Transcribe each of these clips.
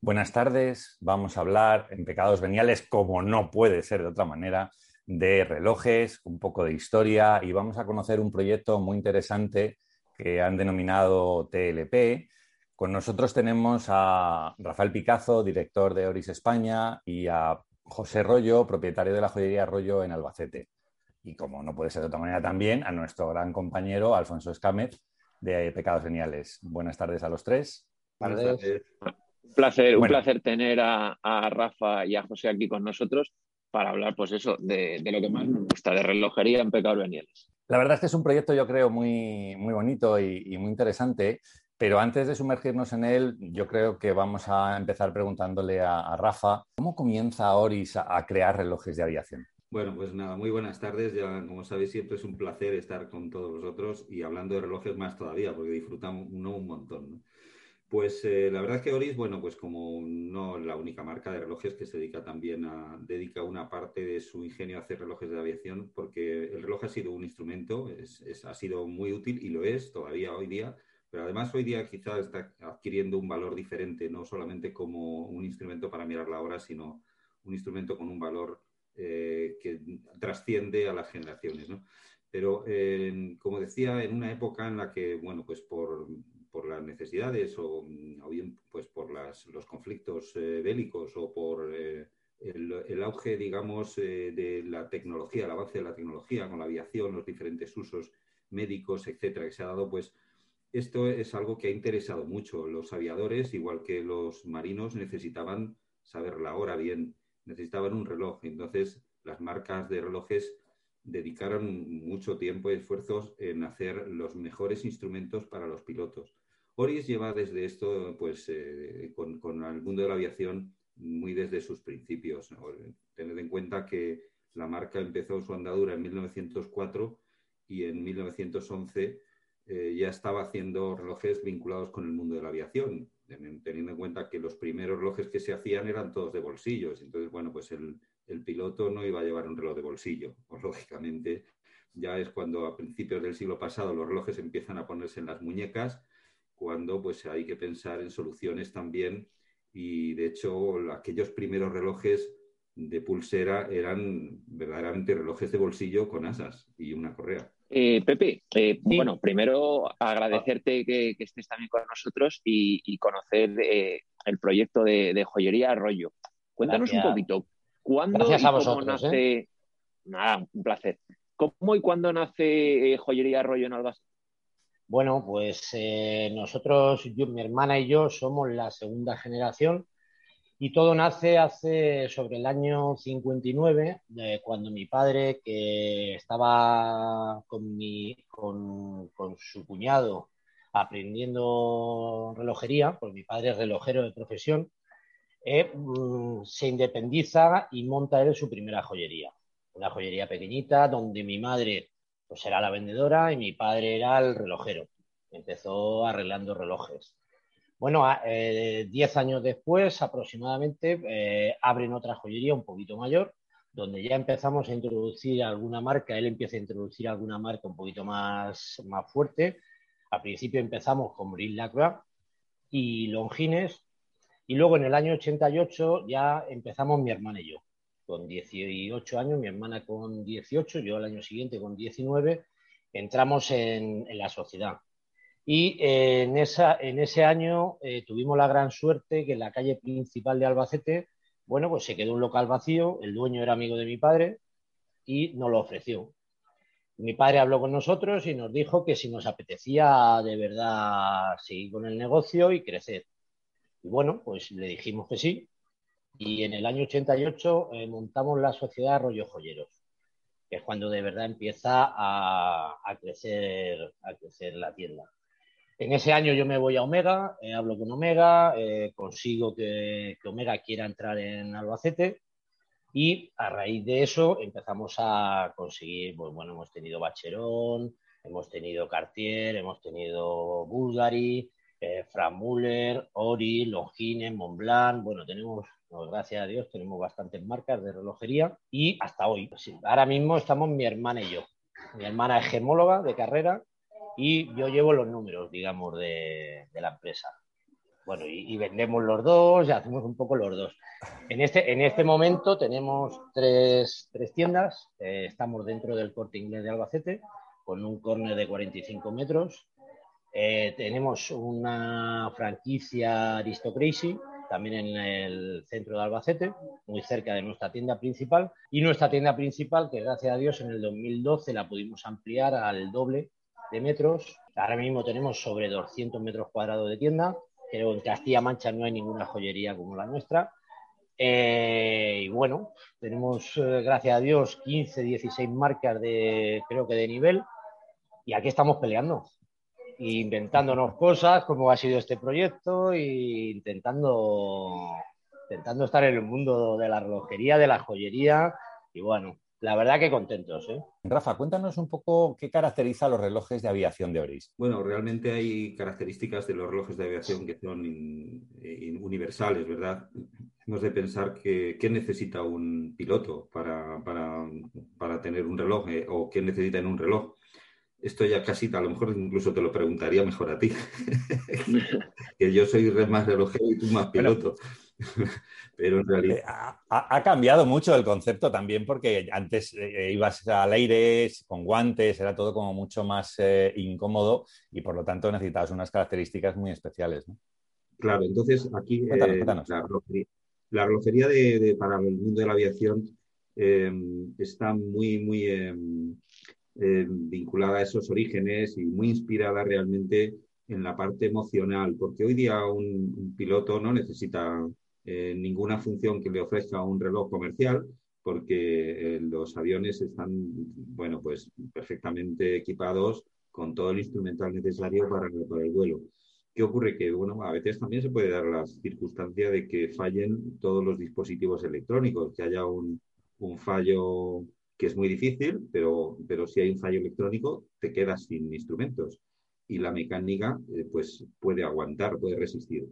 Buenas tardes. Vamos a hablar en Pecados Veniales, como no puede ser de otra manera, de relojes, un poco de historia y vamos a conocer un proyecto muy interesante que han denominado TLP. Con nosotros tenemos a Rafael Picazo, director de Oris España, y a José Rollo, propietario de la joyería Rollo en Albacete. Y como no puede ser de otra manera también, a nuestro gran compañero Alfonso Escámez de Pecados Geniales. Buenas tardes a los tres. Buenas tardes. Un placer, un placer tener a, Rafa y a José aquí con nosotros para hablar, pues eso, de, lo que más nos gusta, de relojería en Pecados Veniales. La verdad es que es un proyecto, yo creo, muy, muy bonito y, muy interesante. Pero antes de sumergirnos en él, yo creo que vamos a empezar preguntándole a, Rafa, ¿cómo comienza Oris a, crear relojes de aviación? Bueno, pues nada, muy buenas tardes. Ya, como sabéis, siempre es un placer estar con todos vosotros y hablando de relojes más todavía, porque disfrutamos uno un montón. Pues eh, la verdad es que Oris, bueno, pues como no la única marca de relojes que se dedica también a, dedica una parte de su ingenio a hacer relojes de aviación, porque el reloj ha sido un instrumento, ha sido muy útil y lo es todavía hoy día pero además hoy día quizás está adquiriendo un valor diferente, no solamente como un instrumento para mirar la hora, sino un instrumento con un valor eh, que trasciende a las generaciones. Pero, como decía, en una época en la que, bueno, pues por, las necesidades o, bien pues por los conflictos eh, bélicos o por eh, el, auge, digamos, de la tecnología, el avance de la tecnología con la aviación, los diferentes usos médicos, etcétera, que se ha dado, pues esto es algo que ha interesado mucho. Los aviadores, igual que los marinos, necesitaban saber la hora bien, necesitaban un reloj. Entonces, las marcas de relojes dedicaron mucho tiempo y esfuerzos en hacer los mejores instrumentos para los pilotos. Oris lleva desde esto, pues, eh, con, el mundo de la aviación muy desde sus principios. Tened en cuenta que la marca empezó su andadura en 1904 y en 1911 eh, ya estaba haciendo relojes vinculados con el mundo de la aviación, teniendo en cuenta que los primeros relojes que se hacían eran todos de bolsillos. Entonces, bueno, pues el, piloto no iba a llevar un reloj de bolsillo. Pues, lógicamente, ya es cuando a principios del siglo pasado los relojes empiezan a ponerse en las muñecas, cuando pues hay que pensar en soluciones también. Y de hecho, aquellos primeros relojes de pulsera eran verdaderamente relojes de bolsillo con asas y una correa. Eh, Pepe, eh, bueno, primero agradecerte que, estés también con nosotros y, conocer eh, el proyecto de, joyería Arroyo. Cuéntanos un poquito, ¿cuándo y cómo nace... Nada, un placer. ¿Cómo y cuándo nace Joyería Arroyo en Albacete? Bueno, pues nosotros, mi hermana y yo somos la segunda generación y todo nace hace sobre el año 59, cuando mi padre, que estaba con, mi, con, su cuñado aprendiendo relojería, porque mi padre es relojero de profesión, eh, mm, se independiza y monta él su primera joyería. Una joyería pequeñita donde mi madre pues era la vendedora y mi padre era el relojero. Empezó arreglando relojes. Bueno, eh, diez años después aproximadamente eh, abren otra joyería un poquito mayor, donde ya empezamos a introducir alguna marca, él empieza a introducir alguna marca un poquito más, más fuerte. Al principio empezamos con Brill Lacroix y Longines, y luego en el año 88 ya empezamos mi hermana y yo, con 18 años, mi hermana con 18, yo al año siguiente con 19, entramos en la sociedad. Y eh, en, esa, en ese año eh, tuvimos la gran suerte que en la calle principal de Albacete, bueno, pues se quedó un local vacío, el dueño era amigo de mi padre y nos lo ofreció. Mi padre habló con nosotros y nos dijo que si nos apetecía de verdad seguir con el negocio y crecer. Y bueno, pues le dijimos que sí. Y en el año 88 eh, montamos la sociedad Arroyo Joyeros, que es cuando de verdad empieza a, a, crecer, a crecer la tienda. En ese año yo me voy a Omega, eh, hablo con Omega, eh, consigo que, Omega quiera entrar en Albacete y a raíz de eso empezamos a conseguir, pues, bueno, hemos tenido Bacherón, hemos tenido Cartier, hemos tenido Bulgari, eh, Frank Müller, Ori, Longines, Montblanc, bueno, tenemos, gracias a Dios, tenemos bastantes marcas de relojería y hasta hoy. ahora mismo estamos mi hermana y yo. Mi hermana es gemóloga de carrera y yo llevo los números, digamos, de, la empresa. bueno, y, vendemos los dos y hacemos un poco los dos. En este, en este momento tenemos tres, tiendas. Eh, estamos dentro del corte inglés de Albacete con un córner de 45 metros. Eh, tenemos una franquicia Aristocracy también en el centro de Albacete, muy cerca de nuestra tienda principal. Y nuestra tienda principal, que gracias a Dios en el 2012 la pudimos ampliar al doble de metros. Ahora mismo tenemos sobre 200 metros cuadrados de tienda Creo en Castilla-Mancha no hay ninguna joyería como la nuestra. Eh, y bueno, tenemos, eh, gracias a Dios, 15, 16 marcas de, creo que de nivel. Y aquí estamos peleando, inventándonos cosas, como ha sido este proyecto, e intentando, intentando estar en el mundo de la relojería, de la joyería. Y bueno, la verdad que contentos. ¿eh? Rafa, cuéntanos un poco qué caracteriza los relojes de aviación de Oris. Bueno, realmente hay características de los relojes de aviación que son universales, ¿verdad? Hemos de pensar que qué necesita un piloto para, para, tener un reloj eh, o qué necesita en un reloj. Esto ya casi, a lo mejor incluso te lo preguntaría mejor a ti, que yo soy más relojero y tú más piloto. Pero en realidad. Eh, ha, cambiado mucho el concepto también porque antes eh, ibas al aire con guantes, era todo como mucho más eh, incómodo y por lo tanto necesitabas unas características muy especiales. ¿no? Claro, entonces aquí La, relojería, de, para el mundo de la aviación está muy, muy vinculada a esos orígenes y muy inspirada realmente en la parte emocional, porque hoy día un piloto no necesita eh, ninguna función que le ofrezca un reloj comercial, porque eh, los aviones están, bueno, pues perfectamente equipados con todo el instrumental necesario para, el vuelo. ¿Qué ocurre? Que, bueno, a veces también se puede dar la circunstancia de que fallen todos los dispositivos electrónicos, que haya un, fallo que es muy difícil, pero, pero si hay un fallo electrónico, te quedas sin instrumentos. Y la mecánica, eh, pues, puede aguantar, puede resistir.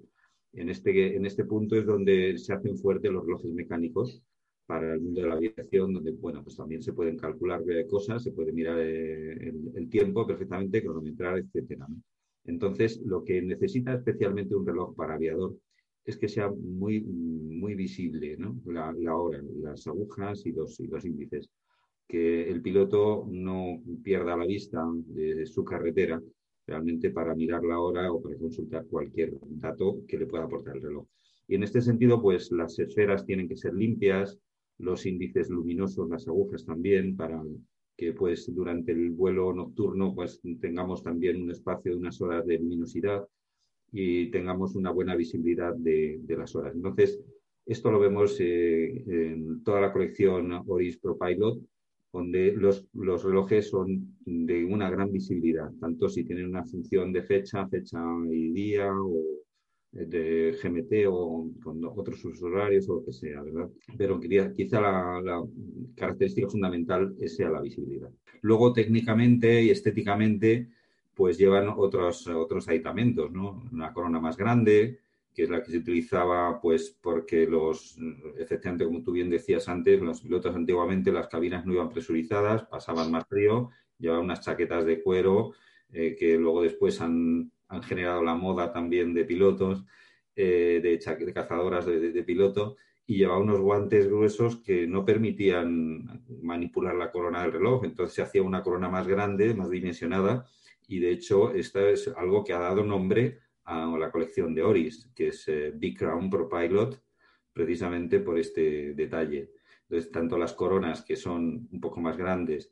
En este, en este punto es donde se hacen fuertes los relojes mecánicos para el mundo de la aviación, donde bueno, pues también se pueden calcular cosas, se puede mirar eh, el, tiempo perfectamente, cronometrar, etcétera. Entonces, lo que necesita especialmente un reloj para aviador es que sea muy, muy visible ¿no? la, hora, las agujas y los, y los índices. Que el piloto no pierda la vista de su carretera realmente para mirar la hora o para consultar cualquier dato que le pueda aportar el reloj. Y en este sentido, pues las esferas tienen que ser limpias, los índices luminosos, las agujas también, para que pues durante el vuelo nocturno pues tengamos también un espacio de unas horas de luminosidad y tengamos una buena visibilidad de, las horas. Entonces, esto lo vemos eh, en toda la colección Oris Pro Pilot donde los, relojes son de una gran visibilidad, tanto si tienen una función de fecha, fecha y día, o de GMT o con otros usos horarios o lo que sea, ¿verdad? Pero quizá la, característica fundamental sea la visibilidad. Luego, técnicamente y estéticamente, pues llevan otros, otros aditamentos, ¿no? Una corona más grande, que es la que se utilizaba, pues porque los, efectivamente, como tú bien decías antes, los pilotos antiguamente las cabinas no iban presurizadas, pasaban más frío, llevaban unas chaquetas de cuero eh, que luego después han, generado la moda también de pilotos, eh, de, cazadoras de, piloto, y llevaba unos guantes gruesos que no permitían manipular la corona del reloj. Entonces se hacía una corona más grande, más dimensionada, y de hecho, esta es algo que ha dado nombre a la colección de Oris, que es eh, Big Crown Pro Pilot, precisamente por este detalle. Entonces, tanto las coronas, que son un poco más grandes,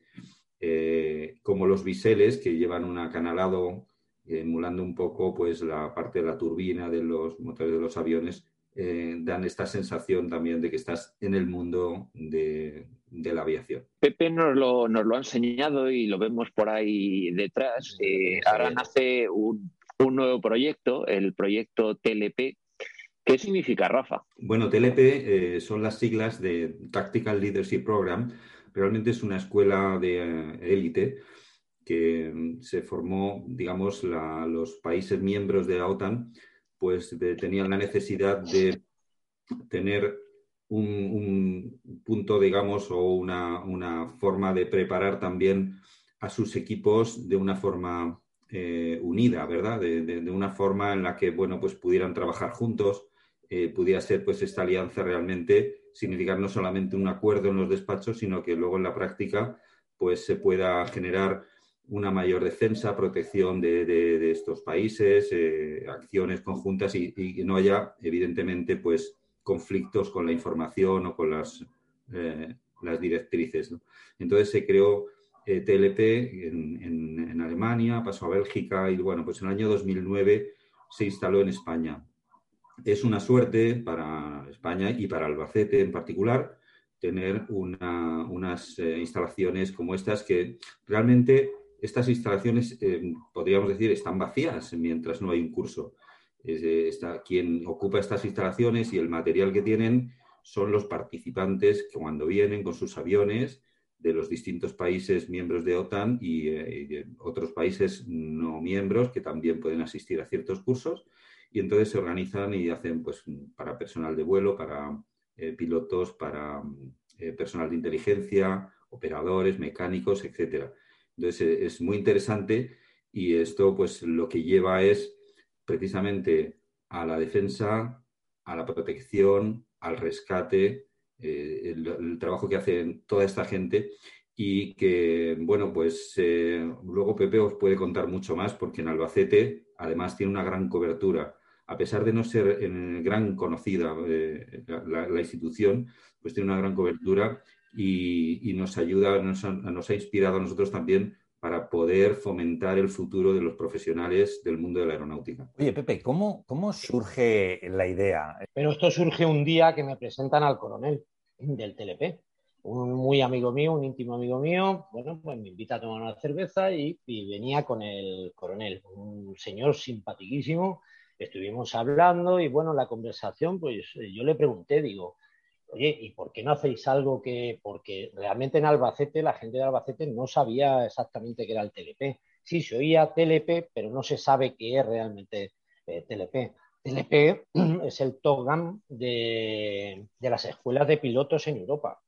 eh, como los biseles, que llevan un acanalado emulando un poco pues, la parte de la turbina de los motores de los aviones, eh, dan esta sensación también de que estás en el mundo de, la aviación. Pepe nos lo, nos lo, ha enseñado y lo vemos por ahí detrás. ahora nace un un nuevo proyecto, el proyecto TLP. ¿Qué significa, Rafa? Bueno, TLP eh, son las siglas de Tactical Leadership Program. Realmente es una escuela de eh, élite que mm, se formó, digamos, los países miembros de la OTAN, pues tenían la necesidad de tener un, punto, digamos, o una, una, forma de preparar también a sus equipos de una forma eh, unida, ¿verdad? De, una forma en la que, bueno, pues pudieran trabajar juntos, eh, pudiera ser pues esta alianza realmente significar no solamente un acuerdo en los despachos, sino que luego en la práctica pues se pueda generar una mayor defensa, protección de, estos países, eh, acciones conjuntas y, no haya, evidentemente, pues conflictos con la información o con las, las directrices. Entonces se creó eh, en, Alemania, pasó a Bélgica y, bueno, pues en el año 2009 se instaló en España. Es una suerte para España y para Albacete en particular tener unas instalaciones como estas que realmente estas instalaciones, eh, podríamos decir, están vacías mientras no hay un curso. Eh, quien ocupa estas instalaciones y el material que tienen son los participantes que cuando vienen con sus aviones de los distintos países miembros de OTAN y, eh, otros países no miembros que también pueden asistir a ciertos cursos y entonces se organizan y hacen pues para personal de vuelo, para pilotos, para personal de inteligencia, operadores, mecánicos, etcétera. Entonces eh, es muy interesante y esto pues lo que lleva es precisamente a la defensa, a la protección, al rescate, eh, el, trabajo que hace toda esta gente y que, bueno, pues eh, luego Pepe os puede contar mucho más porque en Albacete además tiene una gran cobertura. A pesar de no ser gran conocida la, institución, pues tiene una gran cobertura y, nos ayuda, nos ha, inspirado a nosotros también para poder fomentar el futuro de los profesionales del mundo de la aeronáutica. Oye, Pepe, ¿cómo, cómo surge la idea? Pero esto surge un día que me presentan al coronel del TLP, un muy amigo mío, un íntimo amigo mío, bueno, pues me invita a tomar una cerveza y, venía con el coronel, un señor simpaticísimo, estuvimos hablando y bueno, la conversación, pues yo le pregunté, digo, oye, ¿y por qué no hacéis algo que.? Porque realmente en Albacete, la gente de Albacete no sabía exactamente qué era el TLP. Sí, se oía TLP, pero no se sabe qué es realmente eh, TLP. TLP es el TOGAM de, de las escuelas de pilotos en Europa.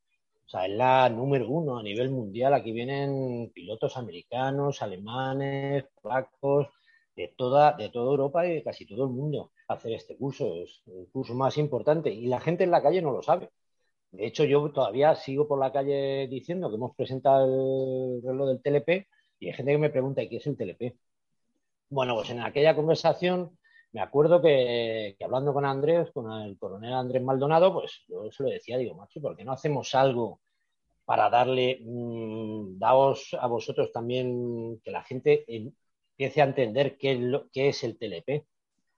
O sea, es la número uno a nivel mundial. Aquí vienen pilotos americanos, alemanes, polacos, de toda, de toda Europa y de casi todo el mundo hacer este curso. Es el curso más importante y la gente en la calle no lo sabe. De hecho, yo todavía sigo por la calle diciendo que hemos presentado el reloj del TLP y hay gente que me pregunta ¿y qué es el TLP? Bueno, pues en aquella conversación me acuerdo que, hablando con Andrés, con el coronel Andrés Maldonado, pues yo se lo decía, digo, macho, ¿por qué no hacemos algo para darle, mmm, daos a vosotros también, que la gente empiece a entender qué es, lo, qué es el TLP?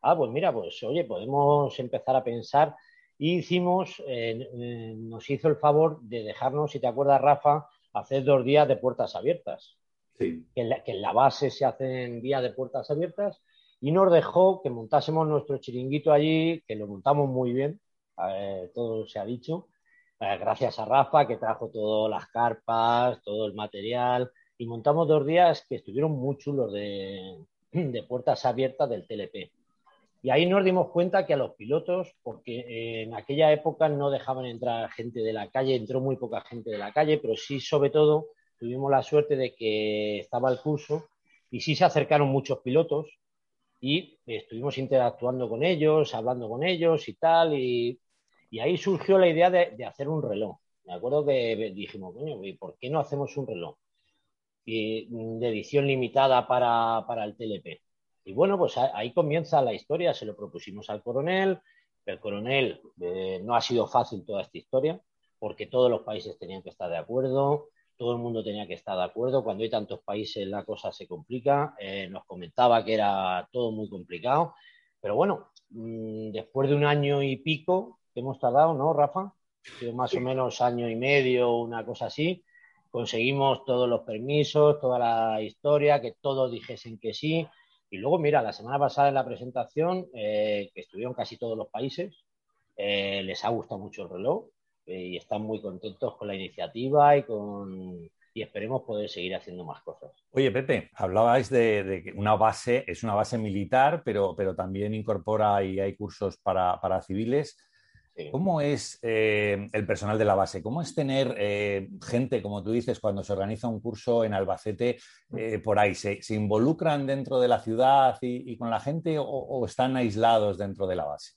ah, pues mira, pues oye, podemos empezar a pensar. Y hicimos, eh, nos hizo el favor de dejarnos, si te acuerdas, Rafa, hacer dos días de puertas abiertas. Sí. Que, en la, base se hacen días de puertas abiertas y nos dejó que montásemos nuestro chiringuito allí, que lo montamos muy bien, todo se ha dicho, eh, gracias a Rafa que trajo todas las carpas, todo el material, y montamos dos días que estuvieron muy chulos de, de puertas abiertas del TLP. Y ahí nos dimos cuenta que a los pilotos, porque en aquella época no dejaban entrar gente de la calle, entró muy poca gente de la calle, pero sí, sobre todo, tuvimos la suerte de que estaba el curso y sí se acercaron muchos pilotos y estuvimos interactuando con ellos, hablando con ellos y tal, y, ahí surgió la idea de, hacer un reloj. Me acuerdo que dijimos, coño, ¿por qué no hacemos un reloj? Y, de edición limitada para, para el TLP. Y bueno, pues ahí comienza la historia, se lo propusimos al coronel, el coronel eh, no ha sido fácil toda esta historia, porque todos los países tenían que estar de acuerdo, todo el mundo tenía que estar de acuerdo, cuando hay tantos países la cosa se complica, eh, nos comentaba que era todo muy complicado, pero bueno, mm, después de un año y pico que hemos tardado, ¿no, Rafa? Más o menos año y medio, una cosa así, conseguimos todos los permisos, toda la historia, que todos dijesen que sí, y luego, mira, la semana pasada en la presentación, eh, que estuvieron casi todos los países, eh, les ha gustado mucho el reloj y están muy contentos con la iniciativa y con y esperemos poder seguir haciendo más cosas. Oye, Pepe, hablabais de, que una base, es una base militar, pero, pero también incorpora y hay cursos para, civiles. ¿Cómo es eh, el personal de la base? ¿Cómo es tener eh, gente, como tú dices, cuando se organiza un curso en Albacete eh, por ahí? ¿Se, involucran dentro de la ciudad y, con la gente o, están aislados dentro de la base?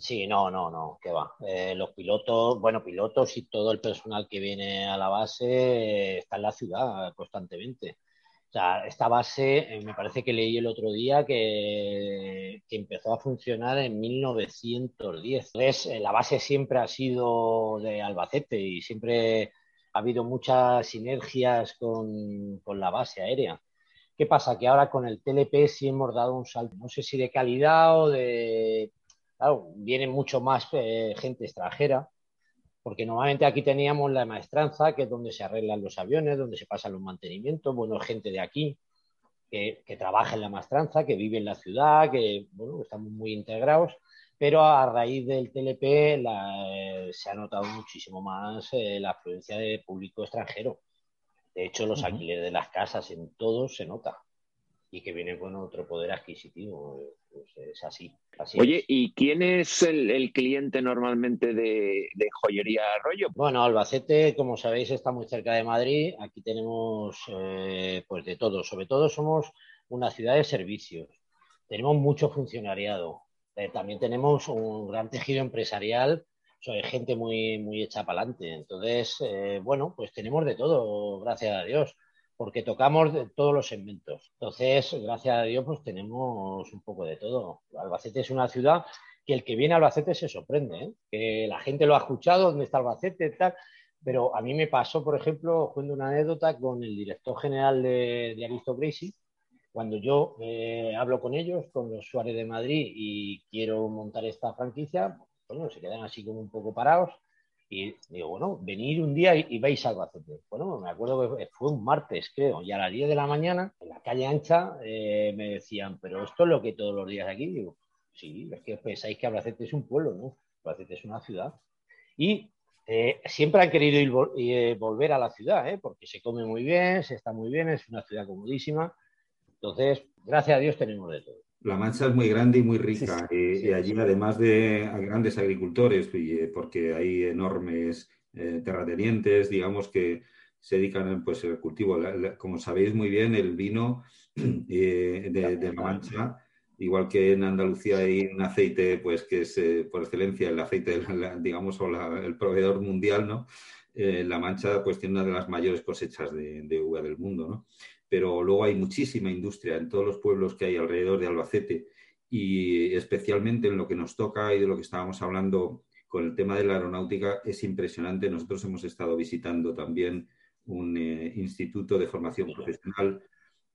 Sí, no, no, no, que va. los pilotos, bueno, pilotos y todo el personal que viene a la base está en la ciudad constantemente. O sea, esta base, eh, me parece que leí el otro día que, empezó a funcionar en 1910. Entonces, eh, la base siempre ha sido de Albacete y siempre ha habido muchas sinergias con, la base aérea. ¿Qué pasa? Que ahora con el TLP sí hemos dado un salto, no sé si de calidad o de... Claro, viene mucho más eh, gente extranjera, porque normalmente aquí teníamos la maestranza, que es donde se arreglan los aviones, donde se pasan los mantenimientos, bueno, gente de aquí que, trabaja en la maestranza, que vive en la ciudad, que, bueno, estamos muy integrados, pero a raíz del TLP eh, se ha notado muchísimo más eh, la afluencia de público extranjero. De hecho, los alquileres de las casas en todos se nota y que viene con otro poder adquisitivo. Pues es así. Oye, ¿y quién es el, cliente normalmente de, Joyería Arroyo? Bueno, Albacete, como sabéis, está muy cerca de Madrid. Aquí tenemos eh, pues de todo. Sobre todo somos una ciudad de servicios. Tenemos mucho funcionariado. Eh, también tenemos un gran tejido empresarial soy gente muy, muy hecha para adelante. Entonces, eh, bueno, pues tenemos de todo, gracias a Dios porque tocamos todos los segmentos. Entonces, gracias a Dios, pues tenemos un poco de todo. Albacete es una ciudad que el que viene a Albacete se sorprende, ¿eh? que la gente lo ha escuchado, dónde está Albacete, tal. Pero a mí me pasó, por ejemplo, cuento una anécdota con el director general de, de Aristo cuando yo eh, hablo con ellos, con los Suárez de Madrid, y quiero montar esta franquicia, bueno, se quedan así como un poco parados y digo, bueno, venir un día y, veis algo Albacete. Bueno, me acuerdo que fue un martes, creo, y a las 10 de la mañana, en la calle ancha, eh, me decían, pero esto es lo que todos los días aquí. Digo, sí, es que pensáis que Albacete es un pueblo, ¿no? Albacete es una ciudad. Y eh, siempre han querido ir, eh, volver a la ciudad, porque se come muy bien, se está muy bien, es una ciudad comodísima. Entonces, gracias a Dios tenemos de todo. La Mancha es muy grande y muy rica. y, allí, además de grandes agricultores, eh, porque hay enormes eh, terratenientes, digamos, que se dedican pues, al cultivo. como sabéis muy bien, el vino eh, de, La Mancha, igual que en Andalucía hay un aceite pues, que es por excelencia el aceite, digamos, o el proveedor mundial, ¿no? la Mancha pues, tiene una de las mayores cosechas de, de uva del mundo. ¿no? Pero luego hay muchísima industria en todos los pueblos que hay alrededor de Albacete y especialmente en lo que nos toca y de lo que estábamos hablando con el tema de la aeronáutica es impresionante. Nosotros hemos estado visitando también un eh, instituto de formación profesional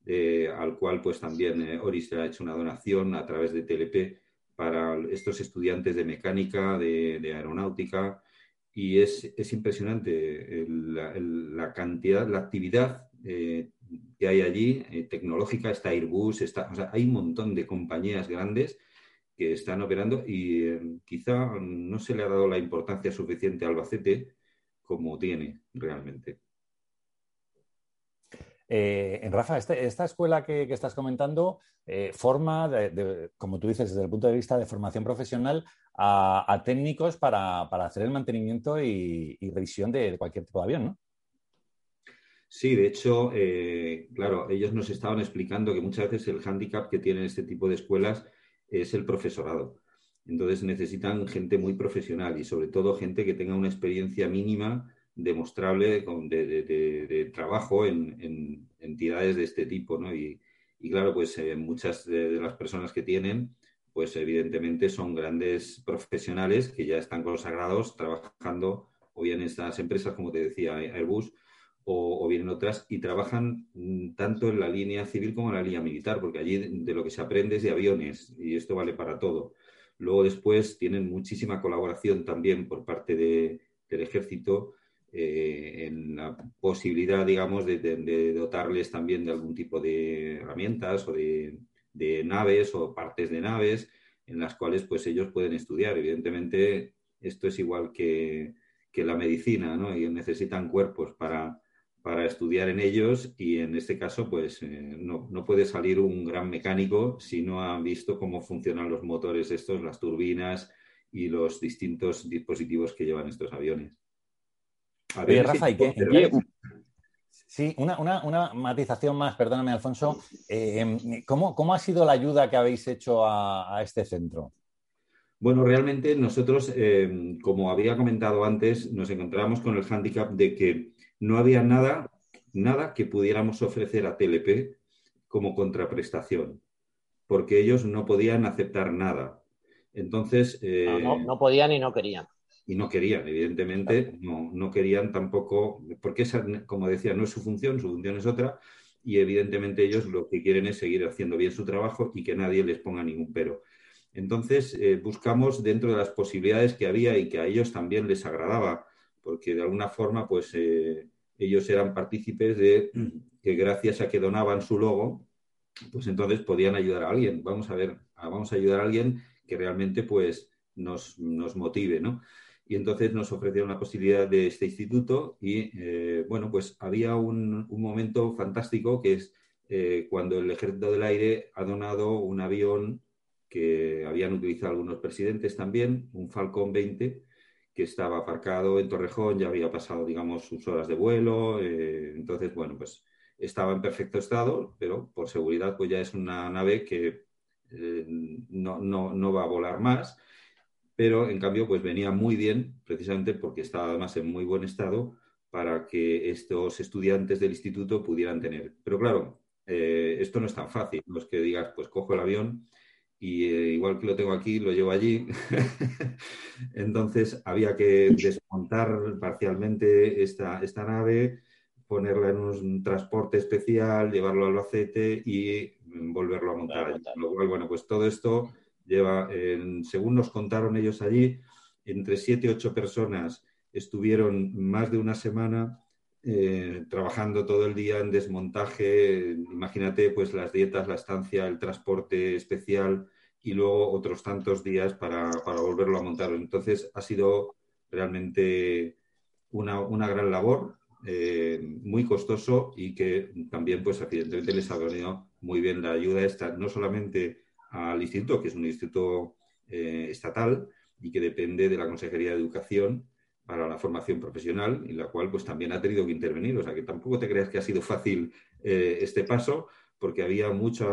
eh, al cual pues también eh, Oris ha hecho una donación a través de TLP para estos estudiantes de mecánica, de, aeronáutica, y es, impresionante la, cantidad, la actividad que hay allí, eh, tecnológica, está Airbus, está, hay un montón de compañías grandes que están operando y eh, quizá no se le ha dado la importancia suficiente a Albacete como tiene realmente. Eh, Rafa, este, esta escuela que, estás comentando forma, como tú dices, desde el punto de vista de formación profesional, a, técnicos para, hacer el mantenimiento y, revisión de, cualquier tipo de avión, ¿no? Sí, de hecho, eh, claro, ellos nos estaban explicando que muchas veces el hándicap que tienen este tipo de escuelas es el profesorado. Entonces necesitan gente muy profesional y sobre todo gente que tenga una experiencia mínima demostrable de, trabajo en, entidades de este tipo, ¿no? Y, claro, pues eh, muchas de, las personas que tienen, pues evidentemente son grandes profesionales que ya están consagrados trabajando o bien en estas empresas, como te decía, Airbus, o, vienen otras y trabajan mm, tanto en la línea civil como en la línea militar, porque allí de lo que se aprende es de aviones y esto vale para todo. Luego después tienen muchísima colaboración también por parte del ejército eh, en la posibilidad, digamos, de, dotarles también de algún tipo de herramientas o de, naves o partes de naves en las cuales pues ellos pueden estudiar. Evidentemente esto es igual que, que la medicina, ¿no? Y necesitan cuerpos para, para estudiar en ellos y en este caso pues eh, no, puede salir un gran mecánico si no ha visto cómo funcionan los motores estos, las turbinas y los distintos dispositivos que llevan estos aviones. A Rafa, ¿y qué? Sí, una, matización más, perdóname, Alfonso. Eh, ¿cómo, ha sido la ayuda que habéis hecho a, este centro? Bueno, realmente nosotros, eh, como había comentado antes, nos encontramos con el hándicap de que no había nada, nada que pudiéramos ofrecer a TLP como contraprestación, porque ellos no podían aceptar nada. Entonces. Eh, no, podían y no querían. Y no querían, evidentemente, no, no querían tampoco, porque esa, como decía, no es su función, su función es otra, y evidentemente ellos lo que quieren es seguir haciendo bien su trabajo y que nadie les ponga ningún pero. Entonces, eh, buscamos dentro de las posibilidades que había y que a ellos también les agradaba, porque de alguna forma, pues eh, ellos eran partícipes de que gracias a que donaban su logo, pues entonces podían ayudar a alguien. Vamos a ver, vamos a ayudar a alguien que realmente pues nos, motive, ¿no? Y entonces nos ofrecieron la posibilidad de este instituto y, eh, bueno, pues había un, momento fantástico que es eh, cuando el Ejército del Aire ha donado un avión que habían utilizado algunos presidentes también, un Falcon 20, que estaba aparcado en Torrejón, ya había pasado, digamos, sus horas de vuelo. Eh, entonces, bueno, pues estaba en perfecto estado, pero por seguridad, pues ya es una nave que eh, no, va a volar más, pero en cambio pues venía muy bien precisamente porque estaba además en muy buen estado para que estos estudiantes del instituto pudieran tener. Pero claro, eh, esto no es tan fácil, no es que digas pues cojo el avión y eh, igual que lo tengo aquí, lo llevo allí. Entonces había que desmontar parcialmente esta, esta nave, ponerla en un transporte especial, llevarlo al Albacete y volverlo a montar. Lo cual, bueno, pues todo esto lleva, según nos contaron ellos allí, entre siete y ocho personas estuvieron más de una semana eh, trabajando todo el día en desmontaje. Imagínate, pues las dietas, la estancia, el transporte especial y luego otros tantos días para, volverlo a montar. Entonces ha sido realmente una, una gran labor eh, muy costoso y que también, pues, evidentemente les ha venido muy bien la ayuda esta, no solamente al instituto, que es un instituto eh, estatal y que depende de la Consejería de Educación para la formación profesional, y la cual pues también ha tenido que intervenir. O sea que tampoco te creas que ha sido fácil eh, este paso, porque había mucha,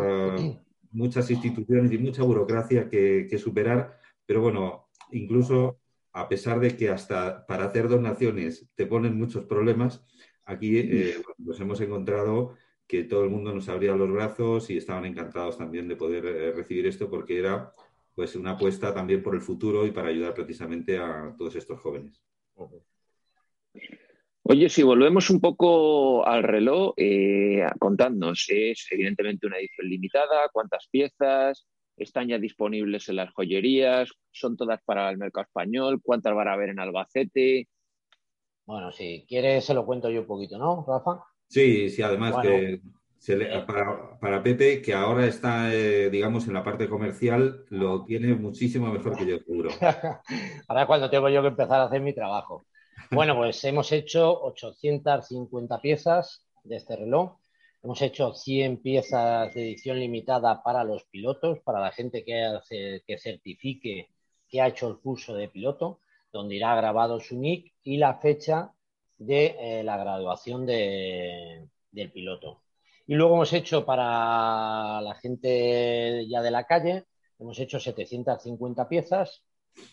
muchas instituciones y mucha burocracia que, que superar, pero bueno, incluso a pesar de que hasta para hacer donaciones te ponen muchos problemas, aquí eh, nos hemos encontrado que todo el mundo nos abría los brazos y estaban encantados también de poder eh, recibir esto porque era pues una apuesta también por el futuro y para ayudar precisamente a todos estos jóvenes. Oye, si volvemos un poco al reloj, eh, contadnos, es evidentemente una edición limitada, cuántas piezas, están ya disponibles en las joyerías, son todas para el mercado español, cuántas van a haber en Albacete. Bueno, si quieres se lo cuento yo un poquito, ¿no, Rafa? Sí, sí, además que para, Pepe, que ahora está, eh, digamos, en la parte comercial, lo tiene muchísimo mejor que yo, seguro. ahora cuando tengo yo que empezar a hacer mi trabajo. Bueno, pues hemos hecho 850 piezas de este reloj Hemos hecho 100 piezas de edición limitada para los pilotos, para la gente que, hace, que certifique que ha hecho el curso de piloto, donde irá grabado su nick y la fecha de eh, la graduación del piloto. Y luego hemos hecho para la gente ya de la calle, hemos hecho 750 piezas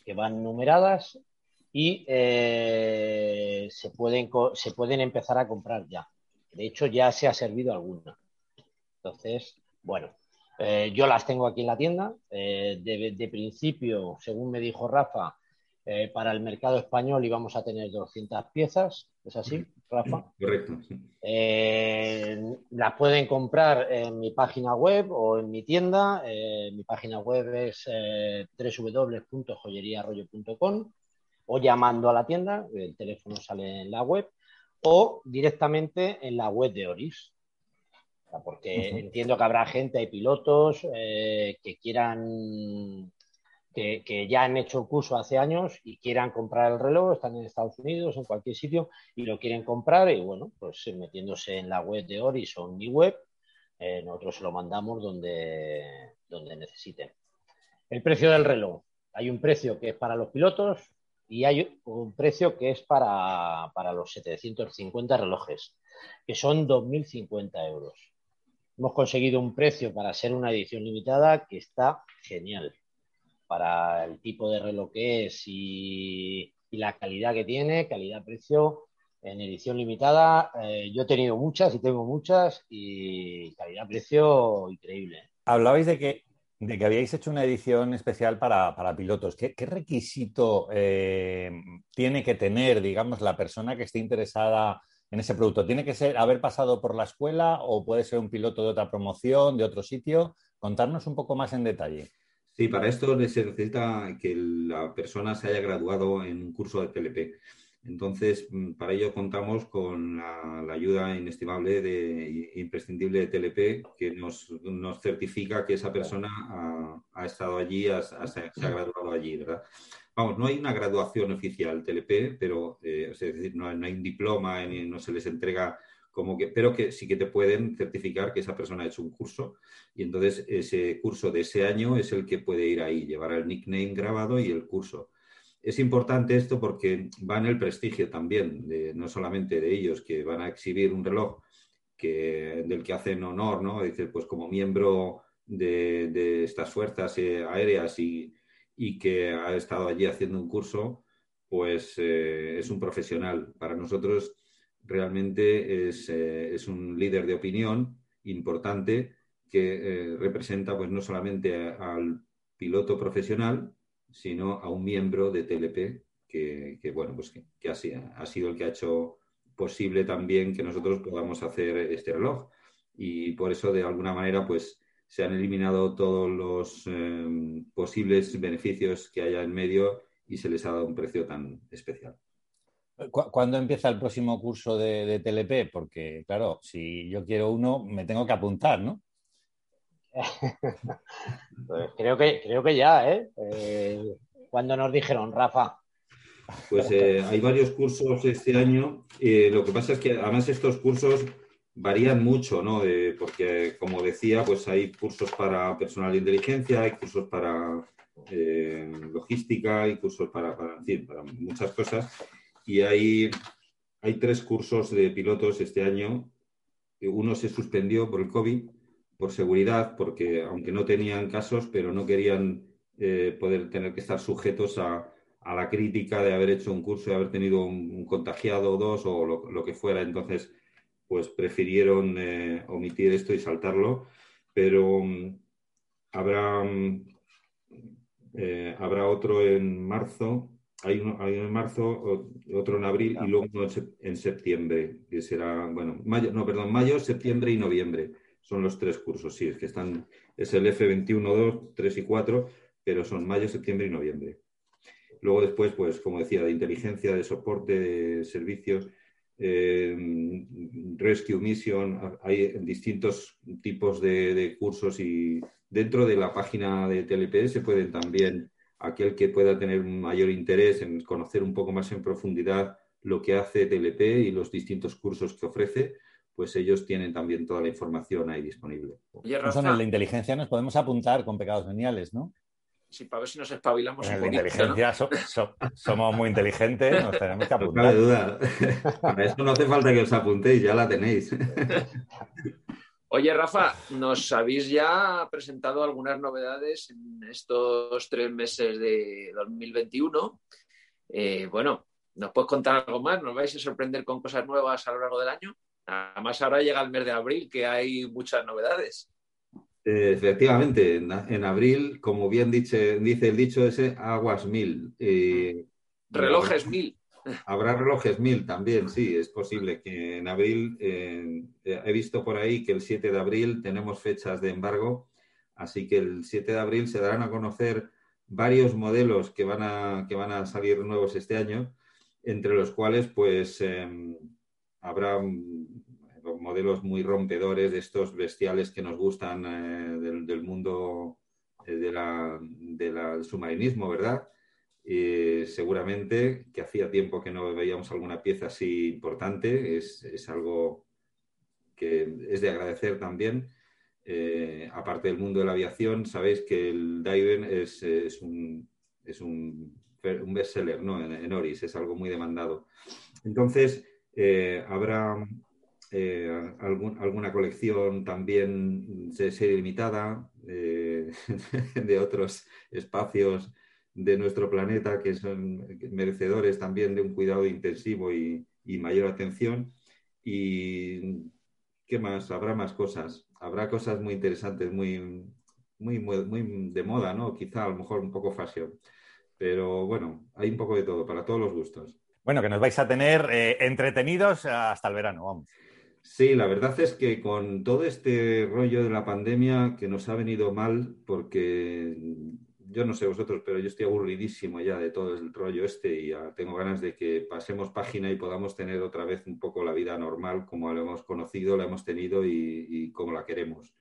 que van numeradas y eh, se, pueden, se pueden empezar a comprar ya. De hecho, ya se ha servido alguna. Entonces, bueno, eh, yo las tengo aquí en la tienda. Eh, de, principio, según me dijo Rafa, eh, para el mercado español íbamos a tener 200 piezas. ¿Es así, Rafa? Correcto. las pueden comprar en mi página web o en mi tienda. mi página web es www.joyeriarroyo.com o llamando a la tienda. El teléfono sale en la web o directamente en la web de Oris. porque entiendo que habrá gente, hay pilotos eh, que quieran, que, ya han hecho curso hace años y quieran comprar el reloj, están en Estados Unidos, en cualquier sitio, y lo quieren comprar y bueno, pues metiéndose en la web de en mi web, eh, nosotros se lo mandamos donde, donde necesiten. El precio del reloj. Hay un precio que es para los pilotos y hay un precio que es para, para los 750 relojes, que son 2.050 euros. Hemos conseguido un precio para ser una edición limitada que está genial para el tipo de reloj que es y, la calidad que tiene, calidad-precio en edición limitada. Eh, yo he tenido muchas y tengo muchas y calidad-precio increíble. Hablabais de que de que habíais hecho una edición especial para, pilotos. ¿Qué, requisito eh, tiene que tener, digamos, la persona que esté interesada en ese producto? ¿Tiene que ser haber pasado por la escuela o puede ser un piloto de otra promoción, de otro sitio? Contarnos un poco más en detalle. Sí, para esto se necesita que la persona se haya graduado en un curso de TLP. Entonces, mm, para ello contamos con la, ayuda inestimable e imprescindible de TLP, que nos, certifica que esa persona ha, estado allí, se ha graduado allí, ¿verdad? Vamos, no hay una graduación oficial TLP, pero eh, es decir, no, hay un diploma, no se les entrega como que, pero que sí que te pueden certificar que esa persona ha hecho un curso y entonces ese curso de ese año es el que puede ir ahí, llevar el nickname grabado y el curso es importante esto porque va en el prestigio también, no solamente de ellos, que van a exhibir un reloj que, del que hacen honor, ¿no? Dice, pues como miembro de, estas fuerzas eh, aéreas y, que ha estado allí haciendo un curso, pues eh, es un profesional. Para nosotros realmente es, eh, es un líder de opinión importante que representa pues no solamente al piloto profesional, sino a un miembro de TLP que, bueno, pues que, ha, sido el que ha hecho posible también que nosotros podamos hacer este reloj. Y por eso, de alguna manera, pues se han eliminado todos los em, posibles beneficios que haya en medio y se les ha dado un precio tan especial. ¿Cuándo empieza el próximo curso de, de, TLP? Porque, claro, si yo quiero uno, me tengo que apuntar, ¿no? pues creo que, creo que ya, ¿eh? ¿eh? cuando nos dijeron, Rafa? Pues eh, hay varios cursos este año. Eh, lo que pasa es que además estos cursos varían mucho, ¿no? porque, como decía, pues hay cursos para personal de inteligencia, hay cursos para logística, hay cursos para, para, para muchas cosas. Y hay, hay tres cursos de pilotos este año. Uno se suspendió por el COVID por seguridad, porque aunque no tenían casos, pero no querían eh, poder tener que estar sujetos a, la crítica de haber hecho un curso y haber tenido un, contagiado o dos o lo, que fuera. Entonces, pues prefirieron eh, omitir esto y saltarlo, pero mm, habrá, mm, eh, habrá otro en marzo. Hay uno, hay en marzo, otro en abril y luego uno en septiembre, que será, bueno, mayo, no, perdón, mayo, septiembre y noviembre son los tres cursos, sí, es que están, es el F21, 2, 3 y 4, pero son mayo, septiembre y noviembre. Luego después, pues como decía, de inteligencia, de soporte, de servicios, eh, Rescue Mission, hay distintos tipos de, cursos y dentro de la página de TLP se pueden también, aquel que pueda tener un mayor interés en conocer un poco más en profundidad lo que hace TLP y los distintos cursos que ofrece, pues ellos tienen también toda la información ahí disponible. Oye, Rafa, en la inteligencia nos podemos apuntar con pecados veniales, ¿no? Sí, para ver si nos espabilamos en la inteligencia somos muy inteligentes, nos tenemos que apuntar. No cabe duda. Para eso no hace falta que os apuntéis, ya la tenéis. Oye, Rafa, nos habéis ya presentado algunas novedades en estos tres meses de 2021. Eh, bueno, ¿nos puedes contar algo más? ¿Nos vais a sorprender con cosas nuevas a lo largo del año? Además, ahora llega el mes de abril, que hay muchas novedades. Eh, efectivamente, en, abril, como bien dice, dice el dicho ese, aguas mil. Eh, relojes mil. Habrá relojes mil también, sí, es posible que en abril, eh, he visto por ahí que el 7 de abril tenemos fechas de embargo, así que el 7 de abril se darán a conocer varios modelos que van a, que van a salir nuevos este año, entre los cuales, pues, em, habrá modelos muy rompedores de estos bestiales que nos gustan eh, del, mundo eh, del submarinismo, ¿verdad? Seguramente que hacía tiempo que no veíamos alguna pieza así importante, es, algo que es de agradecer también. Eh, aparte del mundo de la aviación, sabéis que el Diven es, un, es un, un ¿no? en, Oris, es algo muy demandado. Entonces, eh, habrá eh, alguna colección también de serie limitada de otros espacios de nuestro planeta que son merecedores también de un cuidado intensivo y, y mayor atención. Y ¿qué más? Habrá más cosas. Habrá cosas muy interesantes, muy, muy, muy, de moda, ¿no? Quizá a lo mejor un poco fashion. Pero bueno, hay un poco de todo, para todos los gustos. Bueno, que nos vais a tener eh, entretenidos hasta el verano, vamos. Sí, la verdad es que con todo este rollo de la pandemia que nos ha venido mal, porque yo no sé vosotros, pero yo estoy aburridísimo ya de todo el rollo este y ya tengo ganas de que pasemos página y podamos tener otra vez un poco la vida normal como lo hemos conocido, la hemos tenido y, como la queremos.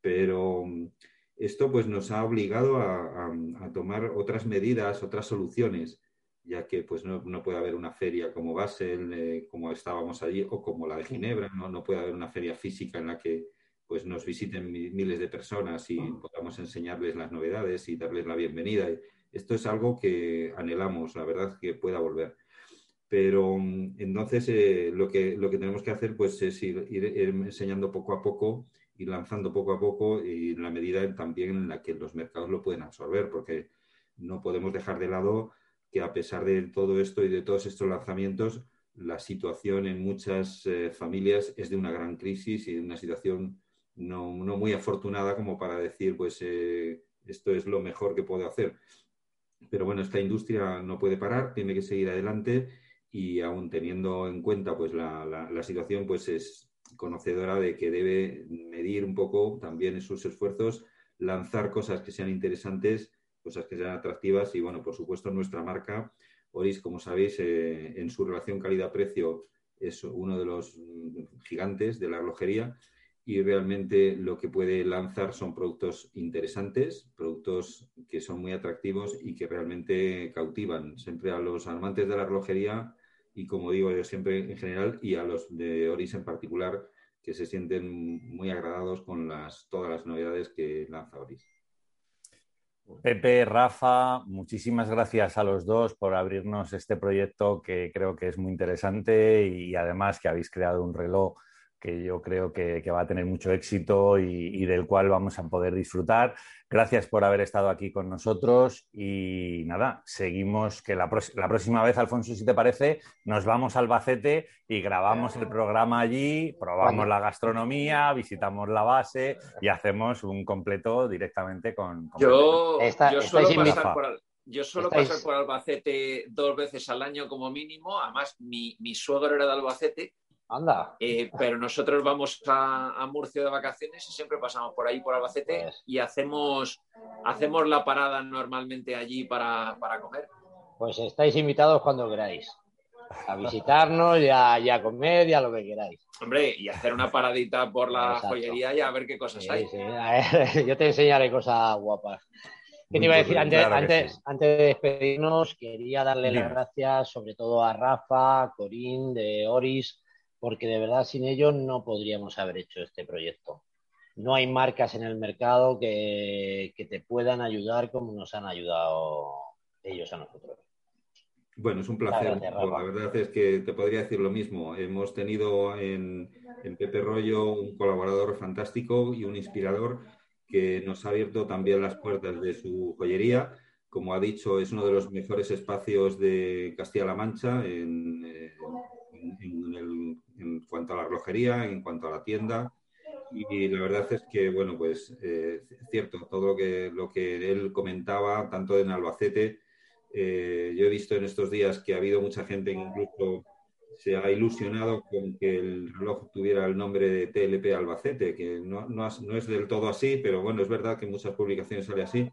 Pero mm, esto pues nos ha obligado a, tomar otras medidas, otras soluciones, ya que pues no, puede haber una feria como Basel, eh, como estábamos allí, o como la de Ginebra, ¿no? no puede haber una feria física en la que pues nos visiten miles de personas y podamos enseñarles las novedades y darles la bienvenida. Esto es algo que anhelamos, la verdad, que pueda volver. Pero mm, entonces eh, lo, que, lo que tenemos que hacer pues, es ir, enseñando poco a poco, ir lanzando poco a poco y en la medida también en la que los mercados lo pueden absorber, porque no podemos dejar de lado que a pesar de todo esto y de todos estos lanzamientos, la situación en muchas eh, familias es de una gran crisis y de una situación no, muy afortunada como para decir, pues eh, esto es lo mejor que puedo hacer. Pero bueno, esta industria no puede parar, tiene que seguir adelante y aún teniendo en cuenta pues la, situación, pues es conocedora de que debe medir un poco también sus esfuerzos, lanzar cosas que sean interesantes, cosas que sean atractivas y bueno, por supuesto nuestra marca, Oris, como sabéis, eh, en su relación calidad-precio es uno de los gigantes de la relojería y realmente lo que puede lanzar son productos interesantes, productos que son muy atractivos y que realmente cautivan siempre a los amantes de la relojería y como digo yo siempre en general y a los de Oris en particular que se sienten muy agradados con las, todas las novedades que lanza Oris. Pepe, Rafa, muchísimas gracias a los dos por abrirnos este proyecto que creo que es muy interesante y además que habéis creado un reloj que yo creo que, va a tener mucho éxito y, del cual vamos a poder disfrutar. Gracias por haber estado aquí con nosotros y nada, seguimos que la, próxima vez, Alfonso, si te parece, nos vamos a Albacete y grabamos el programa allí, probamos la gastronomía, visitamos la base y hacemos un completo directamente con... yo, yo, suelo pasar por, yo suelo pasar por Albacete dos veces al año como mínimo. Además, mi, mi suegro era de Albacete Anda. Eh, pero nosotros vamos a, Murcia de vacaciones y siempre pasamos por ahí, por Albacete, pues. y hacemos, hacemos la parada normalmente allí para, comer. Pues estáis invitados cuando queráis. A visitarnos y a, comer y a lo que queráis. Hombre, y hacer una paradita por la joyería y a ver qué cosas hay. yo te enseñaré cosas guapas. ¿Qué te iba a decir? Antes, antes, de despedirnos, quería darle las gracias sobre todo a Rafa, Corín, de Oris, porque de verdad sin ellos no podríamos haber hecho este proyecto. No hay marcas en el mercado que, te puedan ayudar como nos han ayudado ellos a nosotros. Bueno, es un placer. La, verdad es que te podría decir lo mismo. Hemos tenido en, en, Pepe Rollo un colaborador fantástico y un inspirador que nos ha abierto también las puertas de su joyería. Como ha dicho, es uno de los mejores espacios de Castilla-La Mancha en, eh, en, cuanto a la relojería, en cuanto a la tienda. Y la verdad es que, bueno, pues eh, cierto, todo lo que, lo que él comentaba, tanto en Albacete, eh, yo he visto en estos días que ha habido mucha gente que incluso se ha ilusionado con que el reloj tuviera el nombre de TLP Albacete, que no, no, no, es del todo así, pero bueno, es verdad que muchas publicaciones sale así.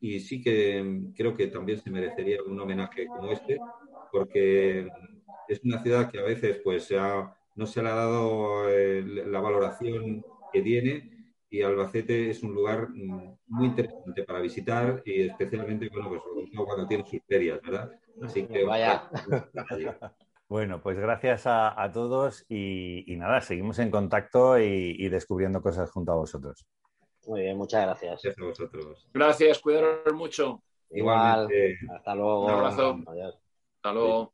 Y sí que creo que también se merecería un homenaje como este, porque es una ciudad que a veces pues no se le ha dado eh, la valoración que tiene y Albacete es un lugar mm, muy interesante para visitar y especialmente bueno, pues, cuando tiene sus ferias, ¿verdad? Así que vaya. Bueno, pues gracias a, todos y, nada, seguimos en contacto y, descubriendo cosas junto a vosotros. Muy bien, muchas gracias. Gracias a vosotros. Gracias, cuidaros mucho. Igual. Hasta luego. Un abrazo. Hasta luego.